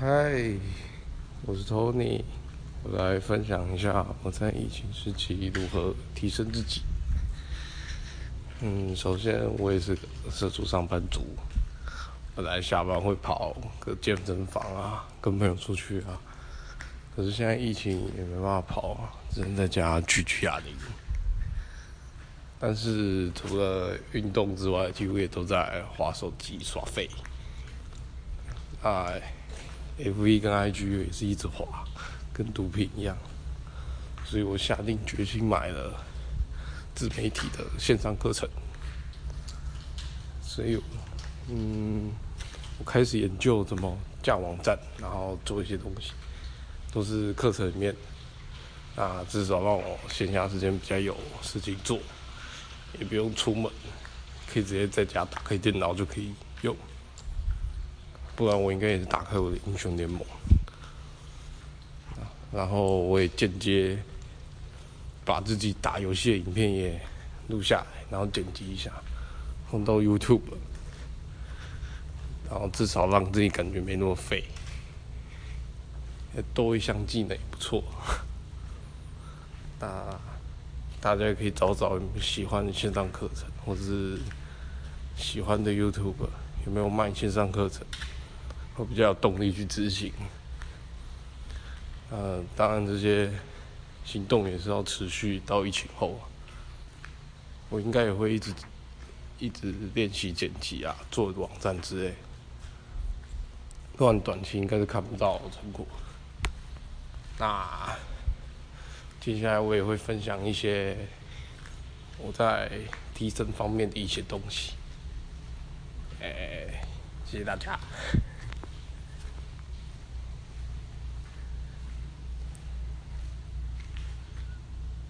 嗨，我是 Tony，我来分享一下我在疫情时期如何提升自己。嗯，首先我也是社畜上班族，本来下班会跑个健身房啊，跟朋友出去啊。可是现在疫情也没办法跑啊，只能在家居居哑铃。但是除了运动之外，几乎也都在划手机耍废。哎，F V 跟 I G 也是一直滑，跟毒品一样。所以我下定决心买了自媒体的线上课程。所以，嗯，我开始研究怎么架网站，然后做一些东西，都是课程里面。那至少让我闲暇时间比较有事情做。也不用出门，可以直接在家打开电脑就可以用。不然我应该也是打开我的英雄联盟。然后我也间接把自己打游戏的影片也录下来，然后剪辑一下，放到 YouTube。然后至少让自己感觉没那么废，多一项技能也不错。那。大家可以找找喜欢的线上课程，或者是喜欢的 YouTube 有没有卖线上课程，会比较有动力去执行。呃，当然这些行动也是要持续到疫情后。我应该也会一直一直练习剪辑啊，做网站之类，不然短期应该是看不到成果。那。接下来我也会分享一些我在提升方面的一些东西，哎，谢谢大家。